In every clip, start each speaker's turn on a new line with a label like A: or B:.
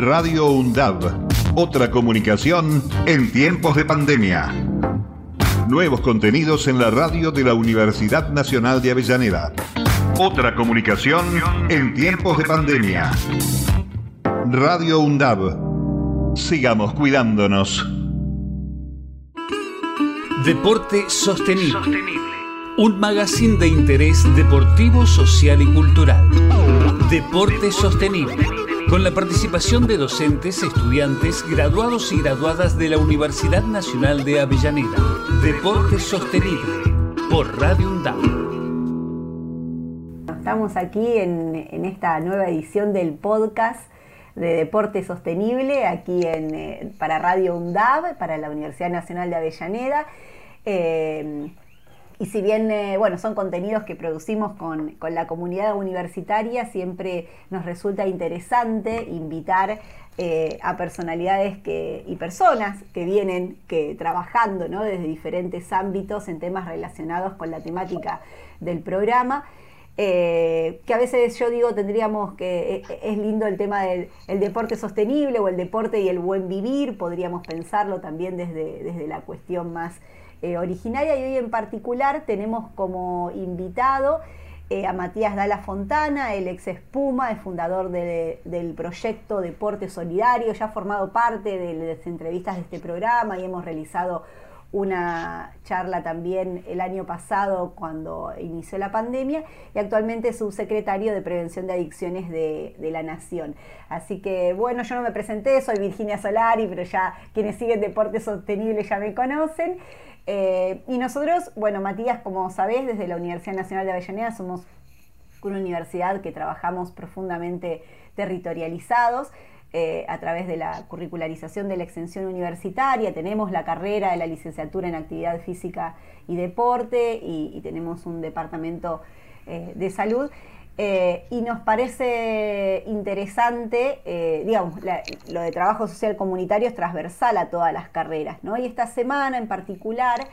A: Radio UNDAV. Otra comunicación en tiempos de pandemia. Nuevos contenidos en la radio de la Universidad Nacional de Avellaneda. Otra comunicación en tiempos de pandemia. Radio UNDAV. Sigamos cuidándonos.
B: Deporte sostenible. Un magazine de interés deportivo, social y cultural. Deporte sostenible con la participación de docentes, estudiantes, graduados y graduadas de la Universidad Nacional de Avellaneda. Deporte Sostenible, por Radio UNDAP.
C: Estamos aquí en, esta nueva edición del podcast de Deporte Sostenible, aquí en, eh, para Radio UNDAB, para la Universidad Nacional de Avellaneda. Eh, y si bien, eh, bueno, son contenidos que producimos con, la comunidad universitaria, siempre nos resulta interesante invitar eh, a personalidades que, y personas que vienen que, trabajando desde diferentes ámbitos en temas relacionados con la temática del programa. Eh, que a veces yo digo tendríamos que es lindo el tema del deporte sostenible o el deporte y el buen vivir, podríamos pensarlo también desde, desde la cuestión más eh, originaria y hoy en particular tenemos como invitado eh, a Matías Dala Fontana, el ex espuma, el fundador del proyecto Deporte Solidario, ya ha formado parte de las entrevistas de este programa y hemos realizado una charla también el año pasado cuando inició la pandemia y actualmente es subsecretario de Prevención de Adicciones de, de, la Nación. Así que bueno, yo no me presenté, soy Virginia Solari, pero ya quienes siguen Deporte Sostenible ya me conocen. Eh, y nosotros, bueno, Matías, como sabés, desde la Universidad Nacional de Avellaneda somos una universidad que trabajamos profundamente territorializados. Eh, a través de la curricularización de la extensión universitaria, tenemos la carrera de la licenciatura en actividad física y deporte y, tenemos un departamento eh, de salud. Eh, y nos parece interesante, eh, digamos, lo de trabajo social comunitario es transversal a todas las carreras, ¿no? Y esta semana en particular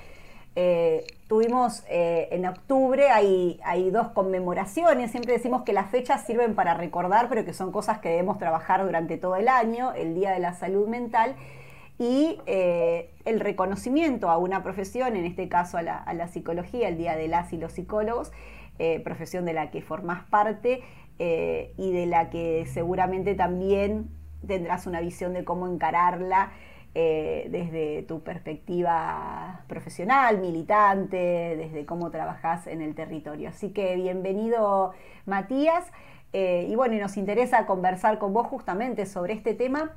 C: eh, tuvimos en octubre, hay, hay dos conmemoraciones, siempre decimos que las fechas sirven para recordar, pero que son cosas que debemos trabajar durante todo el año, el Día de la Salud Mental y el reconocimiento a una profesión, en este caso a la, a la, psicología, el Día de las y los psicólogos, eh, profesión de la que formás parte eh, y de la que seguramente también tendrás una visión de cómo encararla eh, desde tu perspectiva profesional, militante, desde cómo trabajás en el territorio. Así que bienvenido Matías. y bueno, y nos interesa conversar con vos justamente sobre este tema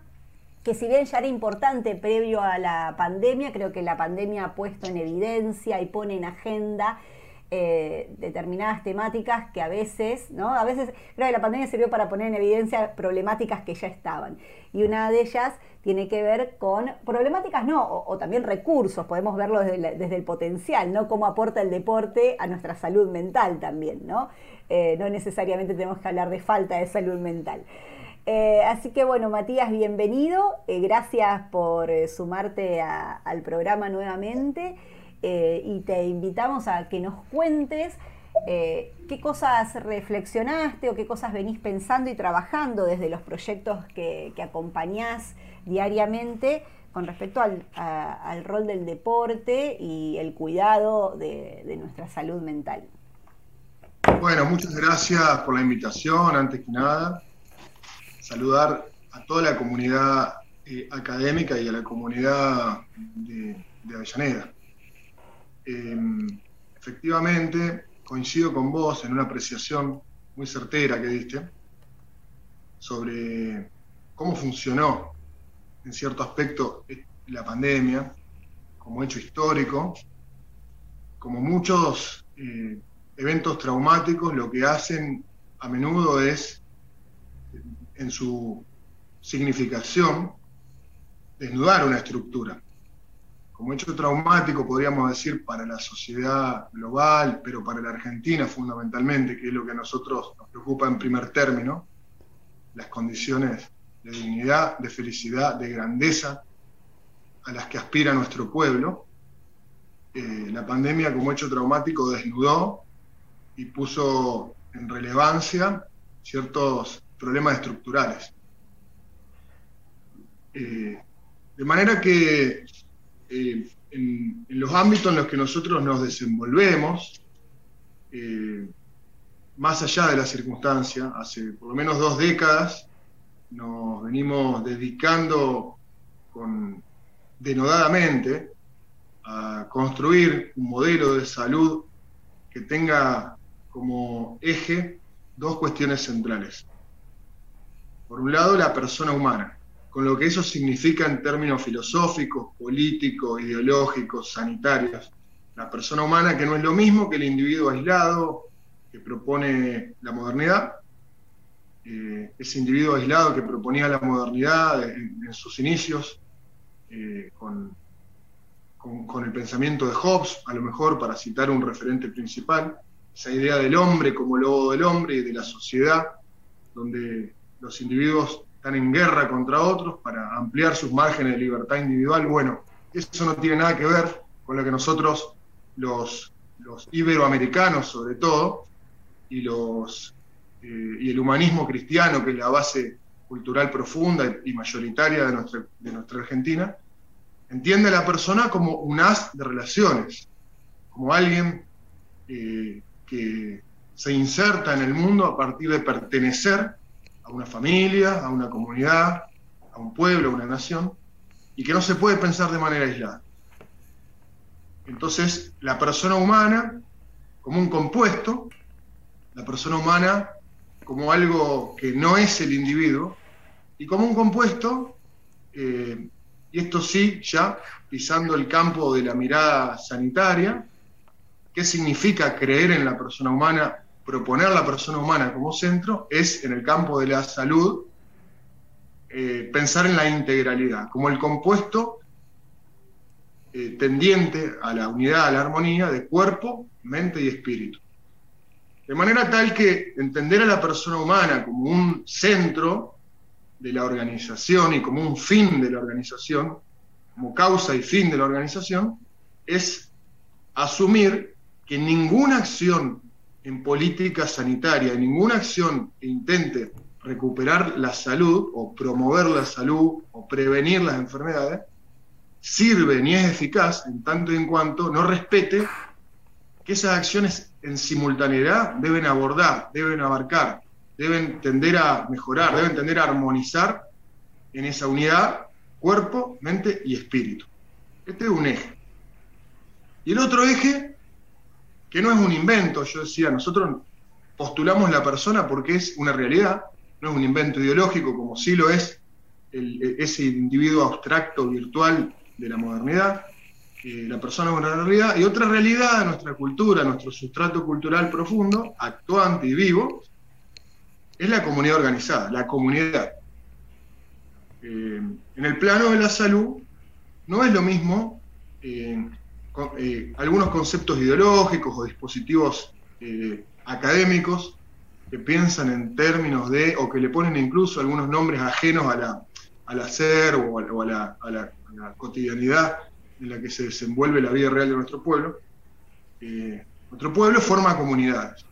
C: que si bien ya era importante previo a la pandemia, creo que la pandemia ha puesto en evidencia y pone en agenda eh, determinadas temáticas que a veces, ¿no? A veces creo que la pandemia sirvió para poner en evidencia problemáticas que ya estaban. Y una de ellas tiene que ver con problemáticas, no, o, también recursos, podemos verlo desde, el potencial, ¿no? Cómo aporta el deporte a nuestra salud mental también, ¿no? Eh, no necesariamente tenemos que hablar de falta de salud mental. Eh, así que bueno, Matías, bienvenido. gracias por sumarte al programa nuevamente. Eh, y te invitamos a que nos cuentes eh, qué cosas reflexionaste o qué cosas venís pensando y trabajando desde los proyectos que, acompañás diariamente con respecto al, rol del deporte y el cuidado de, nuestra salud mental.
D: Bueno, muchas gracias por la invitación, antes que nada. Saludar a toda la comunidad eh, académica y a la comunidad de Avellaneda. Em, efectivamente, coincido con vos en una apreciación muy certera que diste sobre cómo funcionó en cierto aspecto la pandemia como hecho histórico. Como muchos eh, eventos traumáticos, lo que hacen a menudo es, en su significación, desnudar una estructura como hecho traumático, podríamos decir, para la sociedad global, pero para la Argentina fundamentalmente, que es lo que a nosotros nos preocupa en primer término, las condiciones de dignidad, de felicidad, de grandeza a las que aspira nuestro pueblo. Eh, la pandemia como hecho traumático desnudó y puso en relevancia ciertos problemas estructurales. Eh, de manera que eh, en, los ámbitos en los que nosotros nos desenvolvemos, eh, más allá de la circunstancia, hace por lo menos dos décadas nos venimos dedicando con, denodadamente a construir un modelo de salud que tenga como eje dos cuestiones centrales. Por un lado, la persona humana, con lo que eso significa en términos filosóficos, políticos, ideológicos, sanitarios. La persona humana que no es lo mismo que el individuo aislado que propone la modernidad, eh, ese individuo aislado que proponía la modernidad en, sus inicios, eh, con, con, el pensamiento de Hobbes, a lo mejor para citar un referente principal, esa idea del hombre como lobo del hombre y de la sociedad, donde los individuos están en guerra contra otros para ampliar sus márgenes de libertad individual. Bueno, eso no tiene nada que ver con lo que nosotros, los, los iberoamericanos sobre todo, y, los, eh, y el humanismo cristiano, que es la base cultural profunda y mayoritaria de nuestra, de nuestra Argentina, entiende a la persona como un as de relaciones, como alguien eh, que se inserta en el mundo a partir de pertenecer a una familia, a una comunidad, a un pueblo, a una nación, y que no se puede pensar de manera aislada. Entonces, la persona humana como un compuesto, la persona humana como algo que no es el individuo, y como un compuesto eh, y esto sí, ya pisando el campo de la mirada sanitaria, ¿qué significa creer en la persona humana, proponer la persona humana como centro? Es en el campo de la salud, eh, pensar en la integralidad, como el compuesto eh, tendiente a la unidad, a la armonía de cuerpo, mente y espíritu. De manera tal que entender a la persona humana como un centro de la organización y como un fin de la organización, como causa y fin de la organización, es asumir que ninguna acción en política sanitaria, ninguna acción que intente recuperar la salud o promover la salud o prevenir las enfermedades, sirve ni es eficaz en tanto y en cuanto no respete que esas acciones en simultaneidad deben abordar, deben abarcar deben tender a mejorar, deben tender a armonizar en esa unidad cuerpo, mente y espíritu. Este es un eje. Y el otro eje, que no es un invento, yo decía, nosotros postulamos la persona porque es una realidad, no es un invento ideológico como sí lo es ese individuo abstracto, virtual de la modernidad. la persona es una realidad y otra realidad nuestra cultura, nuestro sustrato cultural profundo, actuante y vivo, es la comunidad organizada, la comunidad. Eh, en el plano de la salud no es lo mismo eh, eh, algunos conceptos ideológicos o dispositivos académicos que piensan en términos de, o que le ponen incluso algunos nombres ajenos a al hacer o, a, la, a, la, cotidianidad en la que se desenvuelve la vida real de nuestro pueblo. nuestro pueblo forma comunidades.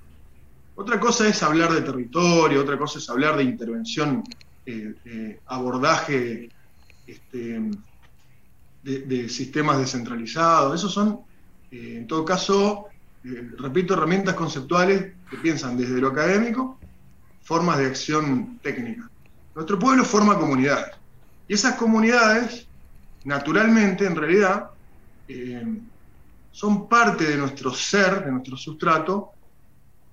D: Otra cosa es hablar de territorio, otra cosa es hablar de intervención, eh, eh, abordaje este, de, sistemas descentralizados. Esos son, eh, en todo caso, repito, herramientas conceptuales que piensan desde lo académico, formas de acción técnica. Nuestro pueblo forma comunidades. Y esas comunidades, naturalmente, en realidad, son parte de nuestro ser, de nuestro sustrato,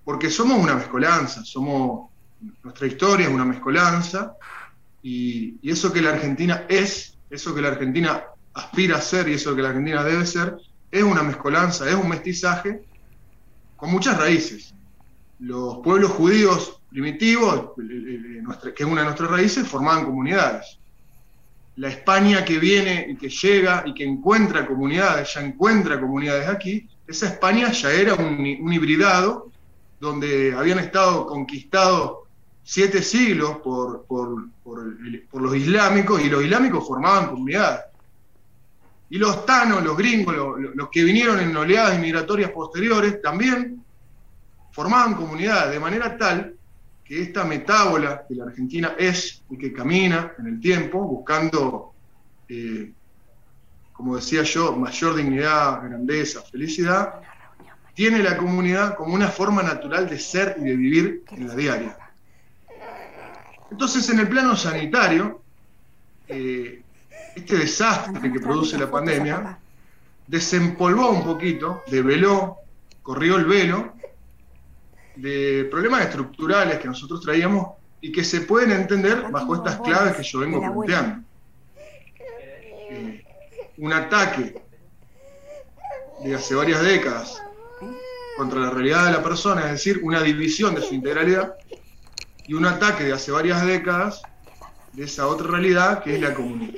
D: porque somos una mezcolanza, somos, nuestra historia es una mezcolanza, y, eso que la Argentina es, eso que la Argentina aspira a ser y eso que la Argentina debe ser, es una mezcolanza, es un mestizaje con muchas raíces. Los pueblos judíos primitivos, que es una de nuestras raíces, formaban comunidades. La España que viene y que llega y que encuentra comunidades, ya encuentra comunidades aquí, esa España ya era un, un hibridado donde habían estado conquistados siete siglos por, los islámicos y los islámicos formaban comunidades. Y los tanos, los gringos, los, que vinieron en oleadas migratorias posteriores, también formaban comunidades, de manera tal que esta metábola de la Argentina es y que camina en el tiempo buscando, eh, como decía yo, mayor dignidad, grandeza, felicidad, tiene la comunidad como una forma natural de ser y de vivir en la diaria. Entonces, en el plano sanitario, eh, este desastre que produce la pandemia desempolvó un poquito, develó, corrió el velo de problemas estructurales que nosotros traíamos y que se pueden entender bajo estas claves que yo vengo planteando. Eh, un ataque de hace varias décadas contra la realidad de la persona, es decir, una división de su integralidad, y un ataque de hace varias décadas de esa otra realidad que es la comunidad.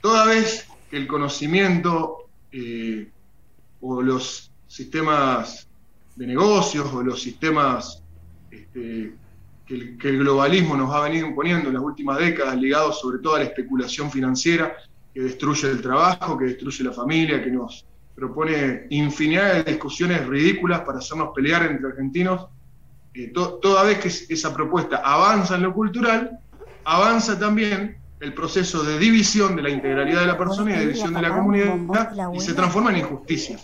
D: Toda vez que el conocimiento eh, o los sistemas de negocios o los sistemas este, que, el, globalismo nos ha venido imponiendo en las últimas décadas, ligados sobre todo a la especulación financiera que destruye el trabajo, que destruye la familia, que nos propone infinidad de discusiones ridículas para hacernos pelear entre argentinos. Eh, to, toda vez que esa propuesta avanza en lo cultural, avanza también el proceso de división de la integralidad de la persona y de división de la comunidad y se transforma en injusticia.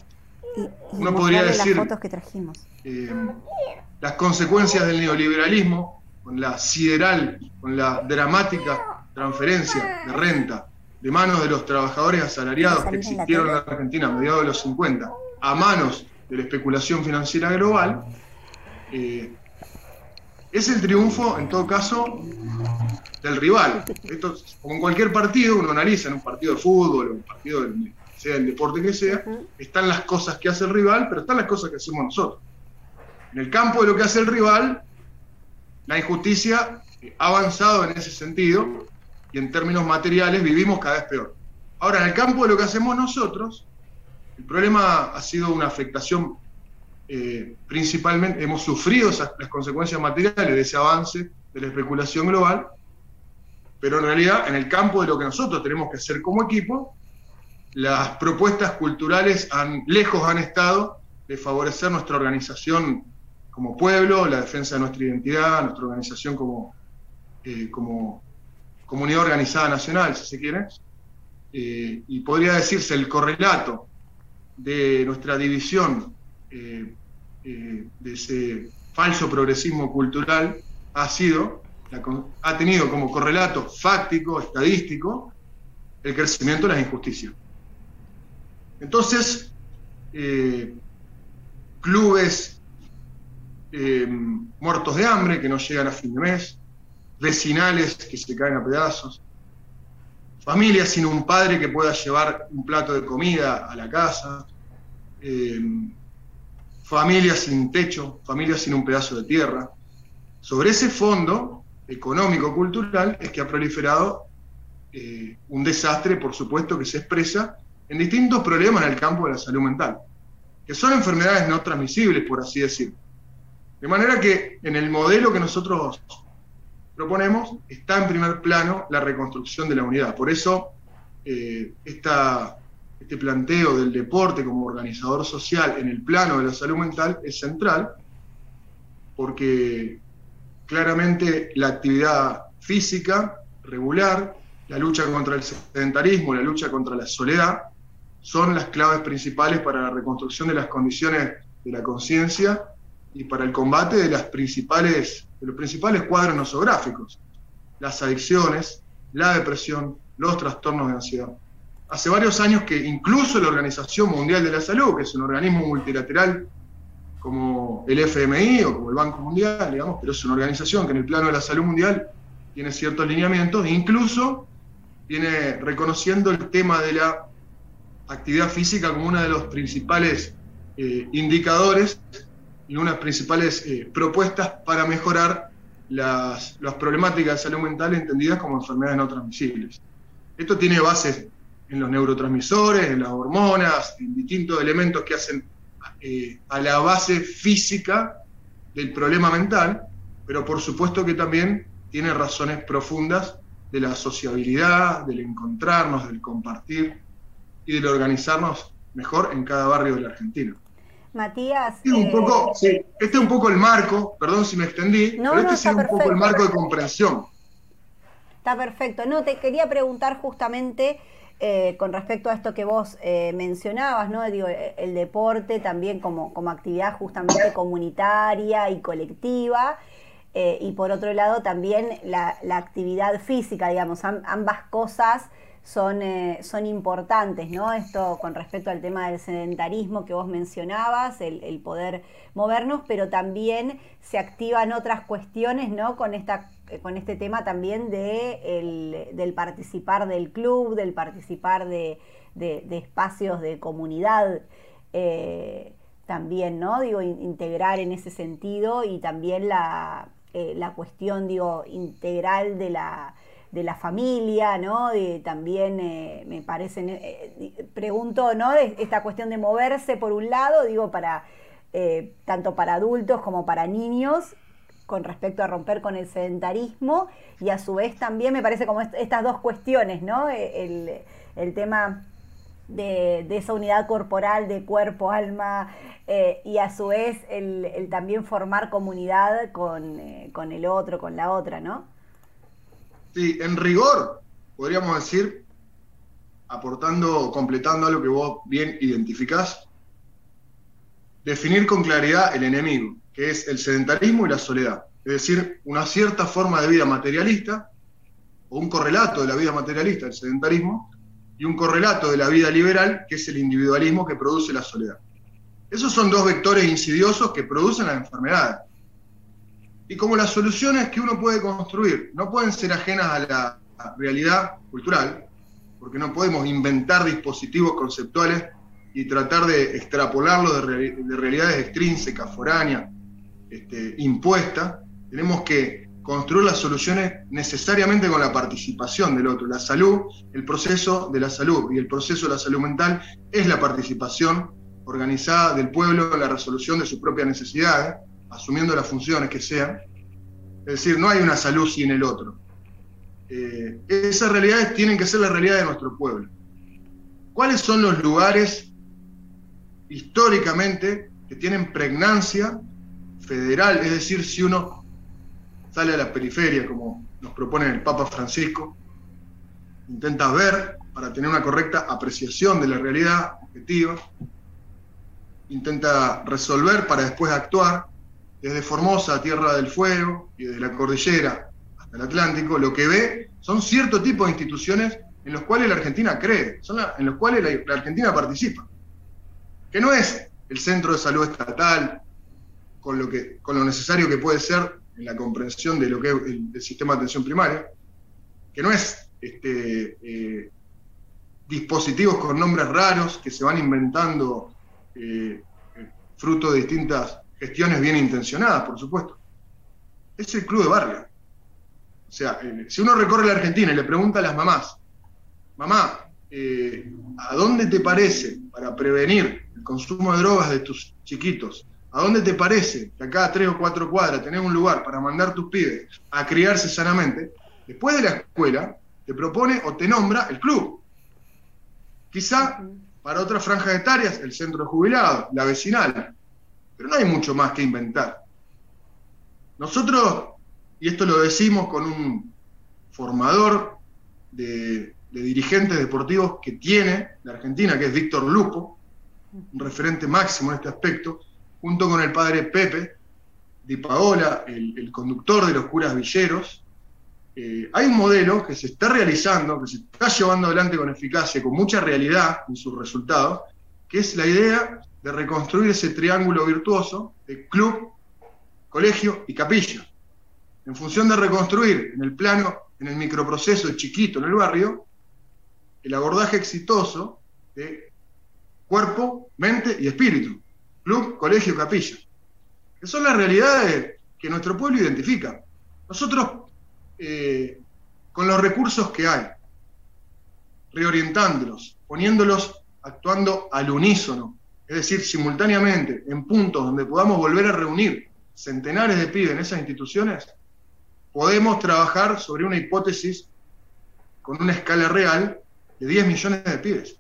D: Uno podría decir eh, las consecuencias del neoliberalismo con la sideral, con la dramática transferencia de renta de manos de los trabajadores asalariados que existieron en la Argentina a mediados de los 50 a manos de la especulación financiera global, eh, es el triunfo, en todo caso, del rival. Esto, como en cualquier partido, uno analiza en un partido de fútbol, un partido de, sea el deporte que sea, están las cosas que hace el rival, pero están las cosas que hacemos nosotros. En el campo de lo que hace el rival, la injusticia ha avanzado en ese sentido y en términos materiales vivimos cada vez peor. Ahora, en el campo de lo que hacemos nosotros, el problema ha sido una afectación, eh, principalmente hemos sufrido esas, las consecuencias materiales de ese avance de la especulación global, pero en realidad en el campo de lo que nosotros tenemos que hacer como equipo, las propuestas culturales han, lejos han estado de favorecer nuestra organización como pueblo, la defensa de nuestra identidad, nuestra organización como, eh, como comunidad organizada nacional, si se quiere, eh, y podría decirse el correlato de nuestra división eh, de ese falso progresismo cultural ha sido ha tenido como correlato fáctico, estadístico, el crecimiento de las injusticias. Entonces, eh, clubes eh, muertos de hambre que no llegan a fin de mes, vecinales que se caen a pedazos, familias sin un padre que pueda llevar un plato de comida a la casa, eh, familias sin techo, familias sin un pedazo de tierra. Sobre ese fondo económico-cultural es que ha proliferado eh, un desastre, por supuesto, que se expresa en distintos problemas en el campo de la salud mental, que son enfermedades no transmisibles, por así decirlo. De manera que en el modelo que nosotros proponemos está en primer plano la reconstrucción de la unidad. Por eso eh, este planteo del deporte como organizador social en el plano de la salud mental es central, porque claramente la actividad física regular, la lucha contra el sedentarismo, la lucha contra la soledad, son las claves principales para la reconstrucción de las condiciones de la conciencia y para el combate de, las principales, de los principales cuadros nosográficos, las adicciones, la depresión, los trastornos de ansiedad. Hace varios años que incluso la Organización Mundial de la Salud, que es un organismo multilateral como el FMI o como el Banco Mundial, digamos, pero es una organización que en el plano de la salud mundial tiene ciertos lineamientos e incluso viene reconociendo el tema de la actividad física como uno de los principales eh, indicadores y unas principales eh, propuestas para mejorar las, las, problemáticas de salud mental entendidas como enfermedades no transmisibles. Esto tiene bases en los neurotransmisores, en las hormonas, en distintos elementos que hacen eh, a la base física del problema mental, pero por supuesto que también tiene razones profundas de la sociabilidad, del encontrarnos, del compartir y del organizarnos mejor en cada barrio de la Argentina.
C: Matías.
D: Este, un poco, este es un poco el marco, perdón si me extendí, pero este es un poco el marco de comprensión.
C: Está perfecto. No, te quería preguntar justamente eh, con respecto a esto que vos eh, mencionabas, ¿no? Digo, el deporte también como, como actividad justamente comunitaria y colectiva. Eh, y por otro lado también la, actividad física, digamos, ambas cosas son, son importantes, ¿no? Esto con respecto al tema del sedentarismo que vos mencionabas, el, poder movernos, pero también se activan otras cuestiones, ¿no? Con, esta, con este tema también de del participar del club, del participar de, espacios de comunidad. también, ¿no? Digo, integrar en ese sentido y también la, eh, la cuestión, digo, integral de la, de la familia, ¿no? también eh, me parece, eh, pregunto, ¿no? De esta cuestión de moverse por un lado, digo, para tanto para adultos como para niños, con respecto a romper con el sedentarismo, y a su vez también me parece como estas dos cuestiones, ¿no? El, el tema de, esa unidad corporal de cuerpo, alma eh, y a su vez el, también formar comunidad con, eh, con, el otro, con la otra, ¿no?
D: Sí, en rigor, podríamos decir, aportando, completando algo que vos bien identificás, definir con claridad el enemigo, que es el sedentarismo y la soledad. Es decir, una cierta forma de vida materialista, o un correlato de la vida materialista, el sedentarismo, y un correlato de la vida liberal, que es el individualismo que produce la soledad. Esos son dos vectores insidiosos que producen las enfermedades. Y como las soluciones que uno puede construir no pueden ser ajenas a la realidad cultural, porque no podemos inventar dispositivos conceptuales y tratar de extrapolarlos de, realidades extrínsecas, foráneas, este, impuestas, tenemos que construir las soluciones necesariamente con la participación del otro. La salud, el proceso de la salud y el proceso de la salud mental es la participación organizada del pueblo en la resolución de sus propias necesidades, asumiendo las funciones que sean. Es decir, no hay una salud sin el otro. Eh, esas realidades tienen que ser la realidad de nuestro pueblo. ¿Cuáles son los lugares históricamente que tienen pregnancia federal? Es decir, si uno sale a la periferia, como nos propone el Papa Francisco, intenta ver para tener una correcta apreciación de la realidad objetiva, intenta resolver para después actuar, desde Formosa, Tierra del Fuego, y desde la cordillera hasta el Atlántico, lo que ve son cierto tipo de instituciones en los cuales la Argentina cree, son en los cuales la, Argentina participa, que no es el centro de salud estatal, con lo, que, con lo necesario que puede ser en la comprensión de lo que el, sistema de atención primaria, que no es este, eh, dispositivos con nombres raros que se van inventando eh, eh, fruto de distintas gestiones bien intencionadas, por supuesto. Es el club de barrio. O sea, si uno recorre la Argentina y le pregunta a las mamás, mamá, ¿a dónde te parece para prevenir el consumo de drogas de tus chiquitos? ¿A dónde te parece que acá tres o cuatro cuadras tenés un lugar para mandar tus pibes a criarse sanamente? Después de la escuela, te propone o te nombra el club. Quizá para otras franjas etarias, el centro de la vecinal. Pero no hay mucho más que inventar. Nosotros, y esto lo decimos con un formador de, de dirigentes deportivos que tiene la Argentina, que es Víctor Lupo, un referente máximo en este aspecto, junto con el padre Pepe Di Paola, el, conductor de los curas villeros, eh, hay un modelo que se está realizando, que se está llevando adelante con eficacia, con mucha realidad en sus resultados, que es la idea de reconstruir ese triángulo virtuoso de club, colegio y capilla. En función de reconstruir en el plano, en el microproceso chiquito en el barrio, el abordaje exitoso de cuerpo, mente y espíritu club, colegio, capilla. Que son las realidades que nuestro pueblo identifica. Nosotros, eh, con los recursos que hay, reorientándolos, poniéndolos actuando al unísono, es decir, simultáneamente, en puntos donde podamos volver a reunir centenares de pibes en esas instituciones, podemos trabajar sobre una hipótesis con una escala real de 10 millones de pibes. Esto es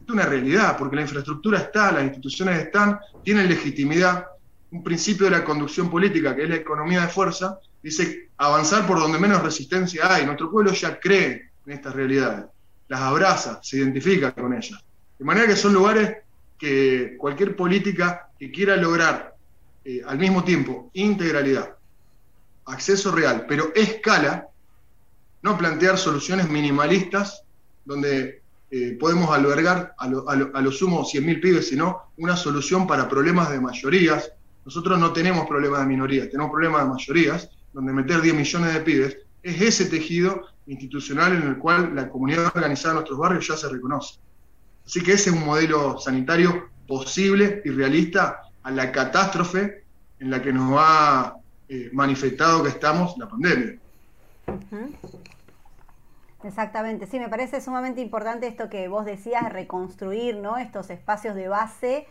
D: Esto es una realidad, porque la infraestructura está, las instituciones están, tienen legitimidad. Un principio de la conducción política, que es la economía de fuerza, dice avanzar por donde menos resistencia hay. Nuestro pueblo ya cree en estas realidades, las abraza, se identifica con ellas. De manera que son lugares que cualquier política que quiera lograr eh, al mismo tiempo integralidad, acceso real, pero escala, no plantear soluciones minimalistas donde eh, podemos albergar a lo, a, sumo 100.000 pibes, sino una solución para problemas de mayorías. Nosotros no tenemos problemas de minorías, tenemos problemas de mayorías, donde meter 10 millones de pibes es ese tejido institucional en el cual la comunidad organizada de nuestros barrios ya se reconoce. Así que ese es un modelo sanitario posible y realista a la catástrofe en la que nos ha eh, manifestado que estamos la pandemia.
C: Exactamente, sí, me parece sumamente importante esto que vos decías, reconstruir ¿no? estos espacios de base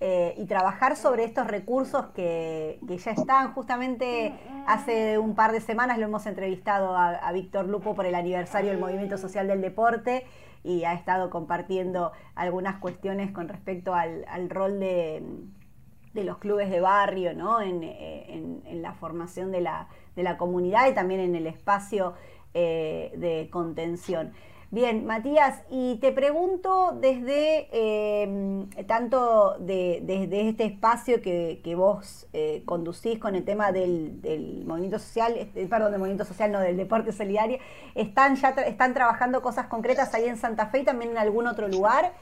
C: eh, y trabajar sobre estos recursos que, ya están. Justamente hace un par de semanas lo hemos entrevistado a, Víctor Lupo por el aniversario del Movimiento Social del Deporte y ha estado compartiendo algunas cuestiones con respecto al, rol de, los clubes de barrio ¿no? en, en, la formación de la, de la comunidad y también en el espacio eh, de contención. Bien, Matías, y te pregunto desde em, tanto desde este espacio que, vos eh, conducís con el tema del, movimiento social, perdón, del movimiento social, no, del deporte solidario, ¿están ya están trabajando cosas concretas ahí en Santa Fe y también en algún otro lugar?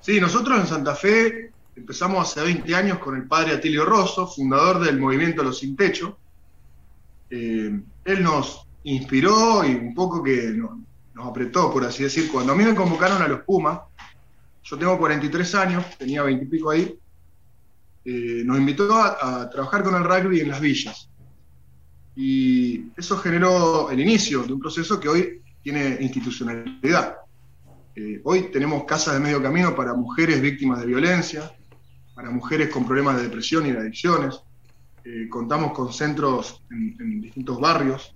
D: Sí, nosotros en Santa Fe empezamos hace 20 años con el padre Atilio Rosso, fundador del movimiento Los Sin Techo. Eh, él nos, inspiró y un poco que nos, apretó, por así decir. Cuando a mí me convocaron a los Pumas, yo tengo 43 años, tenía 20 y pico ahí, eh, nos invitó a, trabajar con el rugby en las villas. Y eso generó el inicio de un proceso que hoy tiene institucionalidad. Eh, hoy tenemos casas de medio camino para mujeres víctimas de violencia, para mujeres con problemas de depresión y de adicciones. Eh, contamos con centros en distintos barrios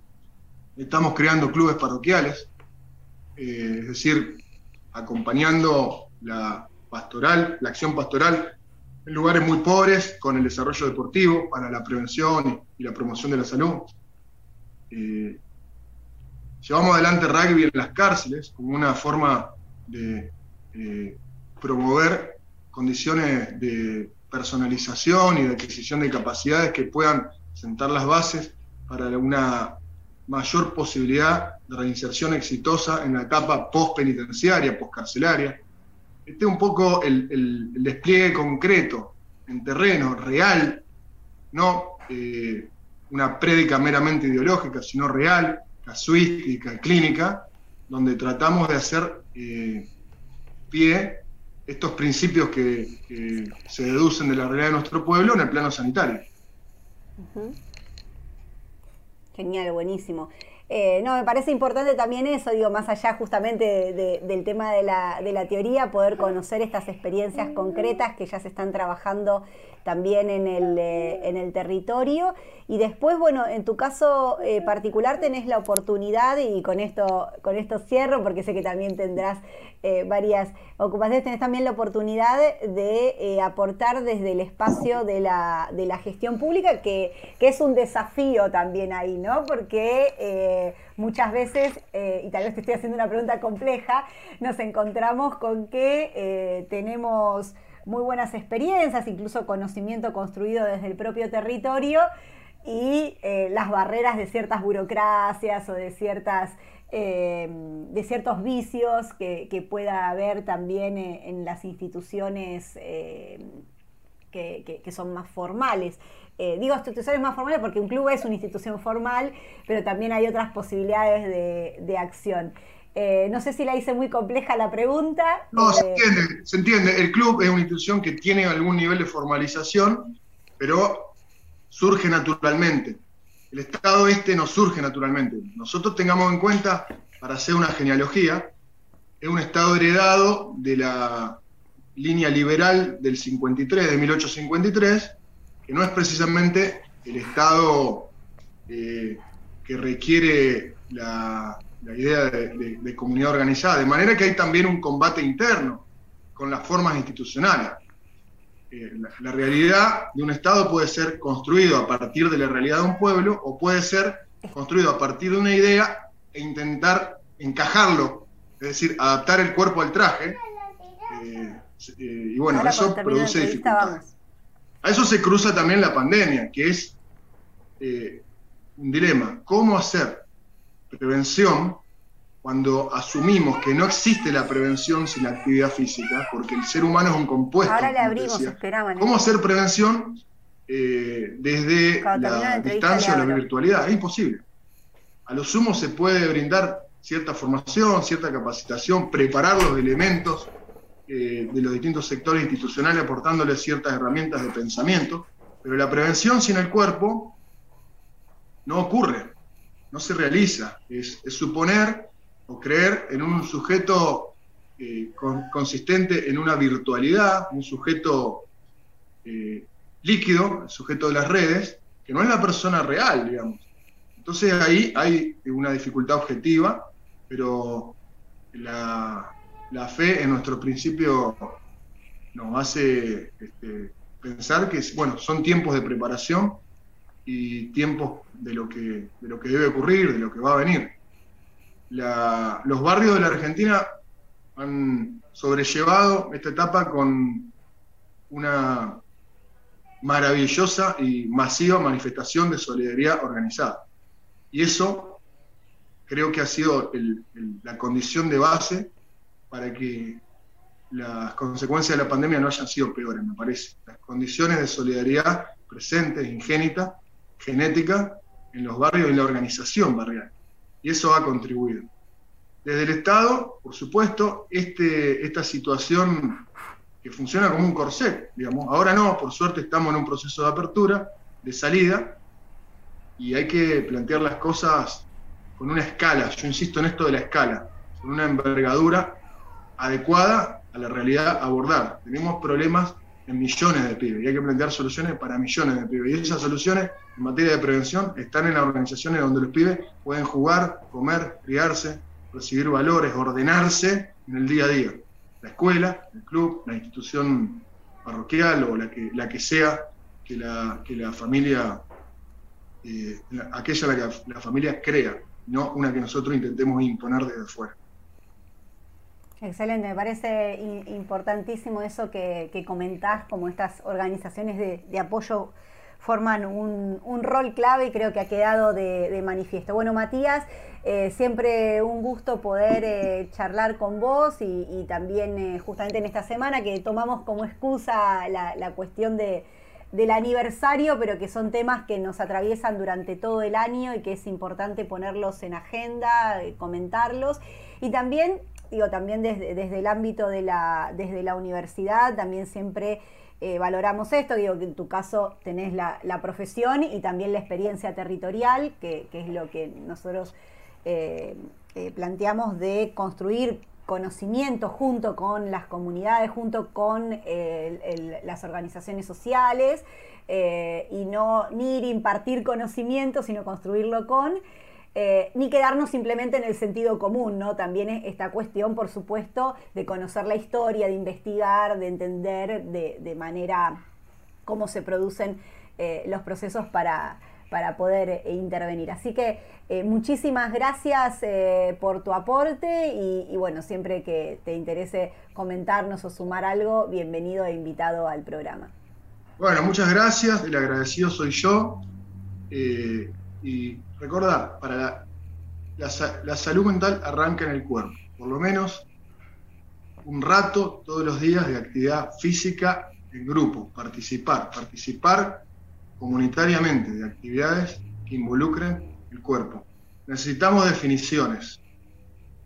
D: Estamos creando clubes parroquiales, eh, es decir, acompañando la pastoral, la acción pastoral en lugares muy pobres con el desarrollo deportivo para la prevención y la promoción de la salud. Eh, llevamos adelante rugby en las cárceles como una forma de eh, promover condiciones de personalización y de adquisición de capacidades que puedan sentar las bases para una mayor posibilidad de reinserción exitosa en la etapa post-penitenciaria, post-carcelaria. Este es un poco el, despliegue concreto, en terreno, real, no eh, una prédica meramente ideológica, sino real, casuística, clínica, donde tratamos de hacer eh, pie estos principios que, se deducen de la realidad de nuestro pueblo en el plano sanitario.
C: Genial, buenísimo. Eh, no, me parece importante también eso, digo, más allá justamente del tema de la, de la teoría, poder conocer estas experiencias concretas que ya se están trabajando también en el, eh, en el territorio. Y después, bueno, en tu caso eh, particular tenés la oportunidad, y con esto, con esto cierro, porque sé que también tendrás eh, varias ocupaciones, tenés también la oportunidad de aportar desde el espacio de la, de la gestión pública, que, que, es un desafío también ahí, ¿no? Porque muchas veces, y tal vez te estoy haciendo una pregunta compleja, nos encontramos con que tenemos muy buenas experiencias, incluso conocimiento construido desde el propio territorio y eh, las barreras de ciertas burocracias o de ciertas eh, de ciertos vicios que, pueda haber también eh, en, las instituciones que, son más formales. digo instituciones más formales porque un club es una institución formal, pero también hay otras posibilidades de, de acción. Eh, no sé si la hice muy compleja la pregunta.
D: No, se entiende, se entiende. El club es una institución que tiene algún nivel de formalización, pero surge naturalmente. El Estado este no surge naturalmente. Nosotros tengamos en cuenta, para hacer una genealogía, es un Estado heredado de la línea liberal del 53, de 1853, que no es precisamente el Estado eh, que requiere la, la idea de, comunidad organizada, de manera que hay también un combate interno con las formas institucionales. Eh, la, realidad de un Estado puede ser construido a partir de la realidad de un pueblo o puede ser construido a partir de una idea e intentar encajarlo, es decir, adaptar el cuerpo al traje. Eh, eh, y bueno, eso produce dificultades. A eso se cruza también la pandemia, que es un dilema. ¿Cómo hacer prevención cuando asumimos que no existe la prevención sin la actividad física, porque el ser humano es un compuesto.
C: Ahora le abrimos, esperaban.
D: ¿Cómo hacer prevención eh, desde la distancia o la virtualidad? Es imposible. A lo sumo se puede brindar cierta formación, cierta capacitación, preparar los elementos eh, de los distintos sectores institucionales aportándoles ciertas herramientas de pensamiento, pero la prevención sin el cuerpo no ocurre, no se realiza. es suponer o creer en un sujeto eh, consistente en una virtualidad, un sujeto eh, líquido, el sujeto de las redes, que no es la persona real, digamos. Entonces ahí hay una dificultad objetiva, pero la, fe en nuestro principio nos hace este, pensar que bueno, son tiempos de preparación y tiempos de lo, que, de lo que debe ocurrir, de lo que va a venir los barrios de la Argentina han sobrellevado esta etapa con una maravillosa y masiva manifestación de solidaridad organizada. Y eso creo que ha sido la condición de base para que las consecuencias de la pandemia no hayan sido peores, me parece. Las condiciones de solidaridad presentes, ingénitas, genética, en los barrios y la organización barrial y eso ha contribuido. Desde el Estado, por supuesto, este, esta situación que funciona como un corset, digamos, ahora no, por suerte estamos en un proceso de apertura, de salida, y hay que plantear las cosas con una escala, yo insisto en esto de la escala, con una envergadura adecuada a la realidad abordar. Tenemos problemas en millones de pibes y hay que plantear soluciones para millones de pibes. Y esas soluciones en materia de prevención están en las organizaciones donde los pibes pueden jugar, comer, criarse, recibir valores, ordenarse en el día a día. La escuela, el club, la institución parroquial o la que, la que sea que la, que la familia, eh, aquella la que la familia crea, no una que nosotros intentemos imponer desde fuera.
C: Excelente, me parece importantísimo eso que, comentás, como estas organizaciones de, apoyo forman un, rol clave y creo que ha quedado de, manifiesto. Bueno, Matías, eh, siempre un gusto poder eh, charlar con vos y, también eh, justamente en esta semana que tomamos como excusa la, cuestión del aniversario, pero que son temas que nos atraviesan durante todo el año y que es importante ponerlos en agenda, comentarlos. Y también digo, también desde, desde el ámbito de la, desde la universidad, también siempre eh, valoramos esto, digo que en tu caso tenés la, profesión y también la experiencia territorial, que, es lo que nosotros eh, eh, planteamos de construir conocimiento junto con las comunidades, junto con las organizaciones sociales, y no ni ir impartir conocimiento, sino construirlo con. Eh, ni quedarnos simplemente en el sentido común, ¿no? También esta cuestión, por supuesto, de conocer la historia, de investigar, de entender de, manera cómo se producen eh, los procesos para, para poder eh, intervenir. Así que muchísimas gracias por tu aporte y, bueno, siempre que te interese comentarnos o sumar algo, bienvenido e invitado al programa.
D: Bueno, muchas gracias, el agradecido soy yo y recordar, para la, salud mental arranca en el cuerpo, por lo menos un rato todos los días de actividad física en grupo, participar, participar comunitariamente de actividades que involucren el cuerpo. Necesitamos definiciones.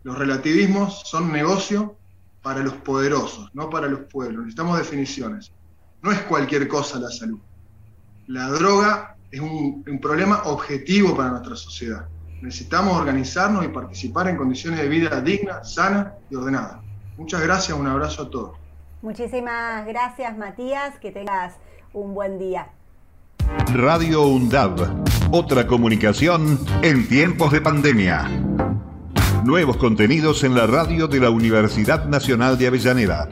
D: Los relativismos son negocio para los poderosos, no para los pueblos. Necesitamos definiciones. No es cualquier cosa la salud. La droga es un, problema objetivo para nuestra sociedad. Necesitamos organizarnos y participar en condiciones de vida dignas, sanas y ordenadas. Muchas gracias, un abrazo a todos.
C: Muchísimas gracias Matías, que tengas un buen día.
A: Radio UNDAV, otra comunicación en tiempos de pandemia. Nuevos contenidos en la radio de la Universidad Nacional de Avellaneda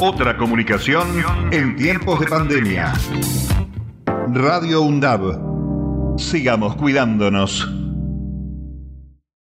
A: Otra comunicación en tiempos de pandemia. Radio UNDAB. Sigamos cuidándonos.